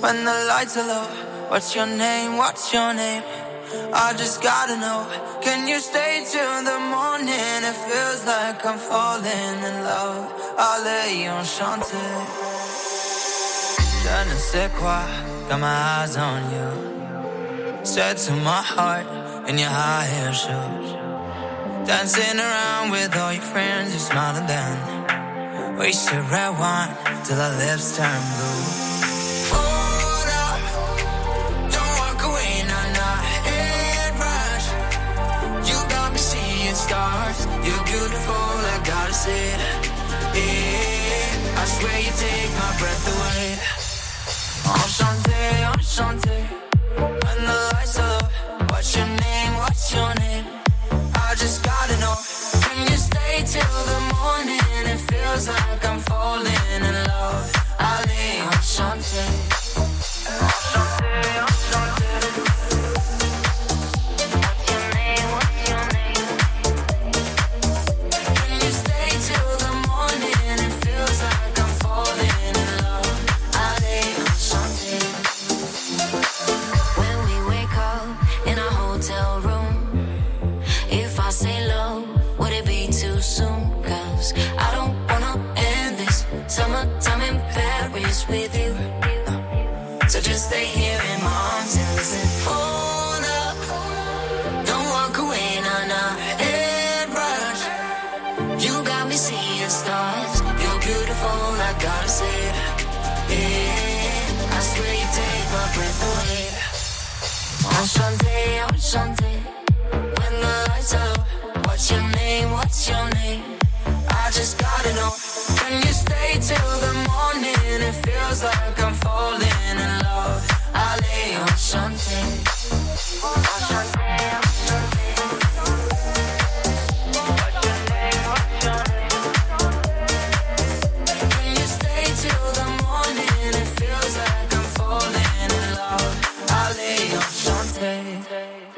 When the lights are low, what's your name? What's your name? I just gotta know. Can you stay till the morning? It feels like I'm falling in love. Allez, enchanté. Je ne sais quoi, got my eyes on you. Said to my heart in your high heel shoes. Dancing around with all your friends, you smile and then wasted red wine till our lips turn blue. Hold up, don't walk away, rush. You got me seeing stars, you're beautiful, I gotta say it. Yeah, I swear you take my breath with you. So just stay here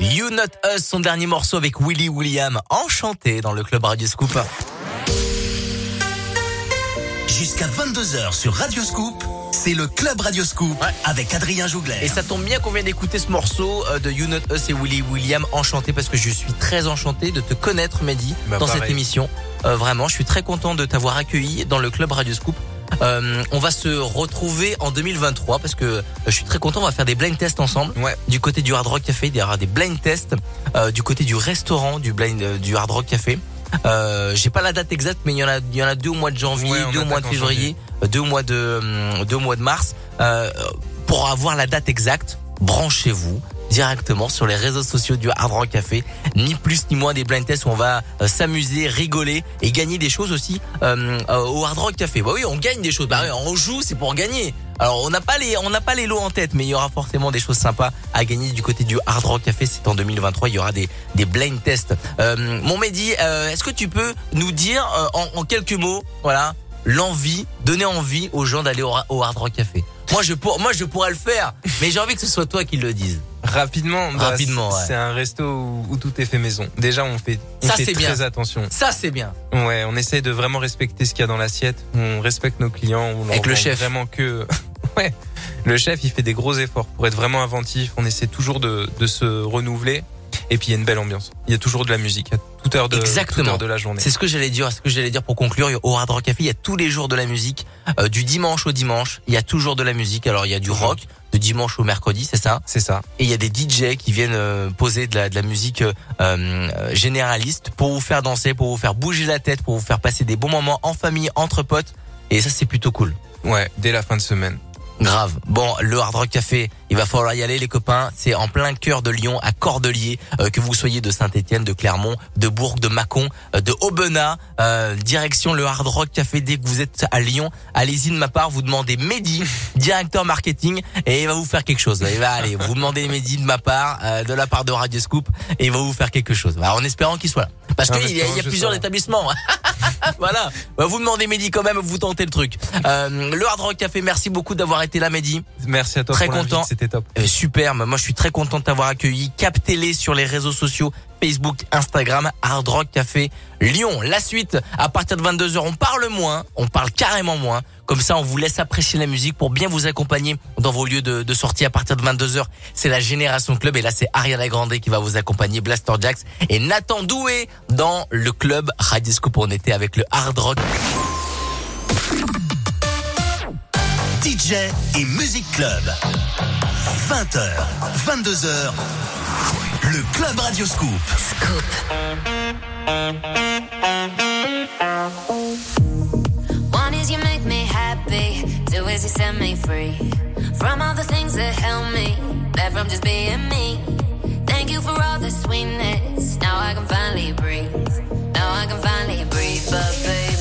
You Not Us, son dernier morceau avec Willy William, enchanté dans le club Radio Scoop. Jusqu'à 22h sur Radio Scoop, c'est le Club Radio Scoop avec Adrien Jougler. Et ça tombe bien qu'on vient d'écouter ce morceau euh, de You Not Us et Willy William, enchanté parce que je suis très enchanté de te connaître, Mehdi, Bah, dans pareil. cette émission. Euh, vraiment, je suis très content de t'avoir accueilli dans le club Radio Scoop. Euh, on va se retrouver en 2023 parce que euh, je suis très content. On va faire des blind tests ensemble. Du côté du Hard Rock Café, il y aura des blind tests. Euh, du côté du restaurant du blind euh, du Hard Rock Café. Euh, j'ai pas la date exacte, mais il y en a, il y en a deux au mois de janvier, Ouais, on deux au mois de février, euh, deux au mois de, deux au mois de mars. Euh, pour avoir la date exacte, branchez-vous directement sur les réseaux sociaux du Hard Rock Café. Ni plus ni moins des blind tests où on va euh, s'amuser, rigoler et gagner des choses aussi euh, euh, au Hard Rock Café. Bah oui, on gagne des choses. Bah oui, on joue, c'est pour gagner. Alors on n'a pas les on n'a pas les lots en tête, mais il y aura forcément des choses sympas à gagner du côté du Hard Rock Café. C'est en 2023, il y aura des des blind tests. Euh, mon Mehdi, euh, est-ce que tu peux nous dire euh, en, quelques mots, voilà, l'envie, donner envie aux gens d'aller au, au Hard Rock Café? Moi je pour, moi je pourrais le faire, mais j'ai envie que ce soit toi qui le dise. Rapidement, bah, Rapidement, c'est- ouais. un resto où, où tout est fait maison. Déjà, on fait, on Ça, fait très bien. attention. Ça c'est bien. Ouais, on essaye de vraiment respecter ce qu'il y a dans l'assiette. On respecte nos clients. On Avec le chef. Vraiment que, ouais. Le chef, il fait des gros efforts pour être vraiment inventif. On essaie toujours de, de se renouveler. Et puis, il y a une belle ambiance. Il y a toujours de la musique à toute heure de, toute Exactement. heure de la journée. C'est ce que j'allais dire. Ce que j'allais dire pour conclure. Au Hard Rock Café, il y a tous les jours de la musique, euh, du dimanche au dimanche. Il y a toujours de la musique. Alors il y a du rock de dimanche au mercredi, c'est ça? C'est ça. Et il y a des DJ qui viennent euh, poser de la, de la musique euh, généraliste pour vous faire danser, pour vous faire bouger la tête, pour vous faire passer des bons moments en famille, entre potes. Et ça, c'est plutôt cool. Ouais, dès la fin de semaine. Grave. Bon, le Hard Rock Café, il va falloir y aller les copains. C'est en plein cœur de Lyon, à Cordeliers, euh, que vous soyez de Saint-Étienne, de Clermont, de Bourg, de Mâcon, euh, de Aubenas, euh, direction le Hard Rock Café. Dès que vous êtes à Lyon, allez-y de ma part, vous demandez Mehdi, directeur marketing, et il va vous faire quelque chose. Il va aller, vous demandez Mehdi de ma part, euh, de la part de Radio Scoop, et il va vous faire quelque chose. Alors, en espérant qu'il soit là. Parce qu'il y a, y a plusieurs établissements. voilà. Bah, vous demandez Mehdi quand même, vous tentez le truc. Euh, le Hard Rock Café, merci beaucoup d'avoir été là, Mehdi. Merci à toi Très pour content. C'était top. Euh, super, moi je suis très content de t'avoir accueilli. Captez-les sur les réseaux sociaux, Facebook, Instagram, Hard Rock Café Lyon. La suite, à partir de 22h, on parle moins, on parle carrément moins. Comme ça, on vous laisse apprécier la musique pour bien vous accompagner dans vos lieux de, de sortie à partir de 22h. C'est la Génération Club et là c'est Ariana Grande qui va vous accompagner, Blaster Jacks et Nathan Doué dans le club Radio Scoop. On était avec le Hard Rock. DJ et Music Club. 20h, 22h, le Club Radio Scoop. One is you make me happy, two is you set me free from all the things that held me back from just being me. Thank you for all the sweetness. Now I can finally breathe. Now I can finally breathe. But baby,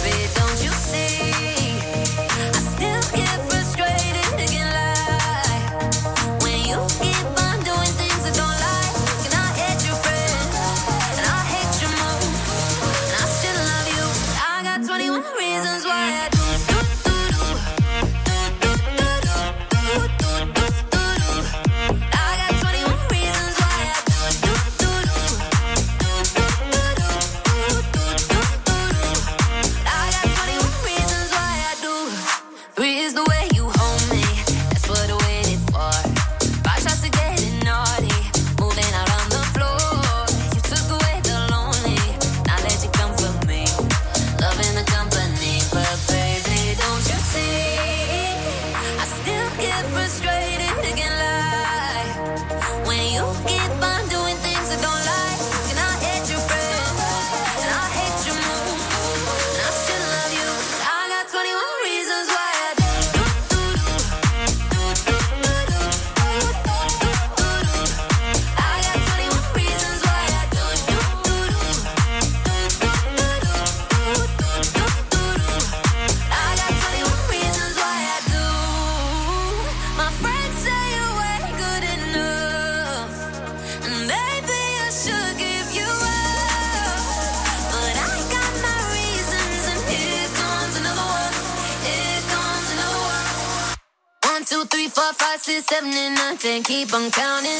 six, seven, and nine, ten. Keep on counting.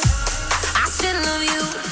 I still love you.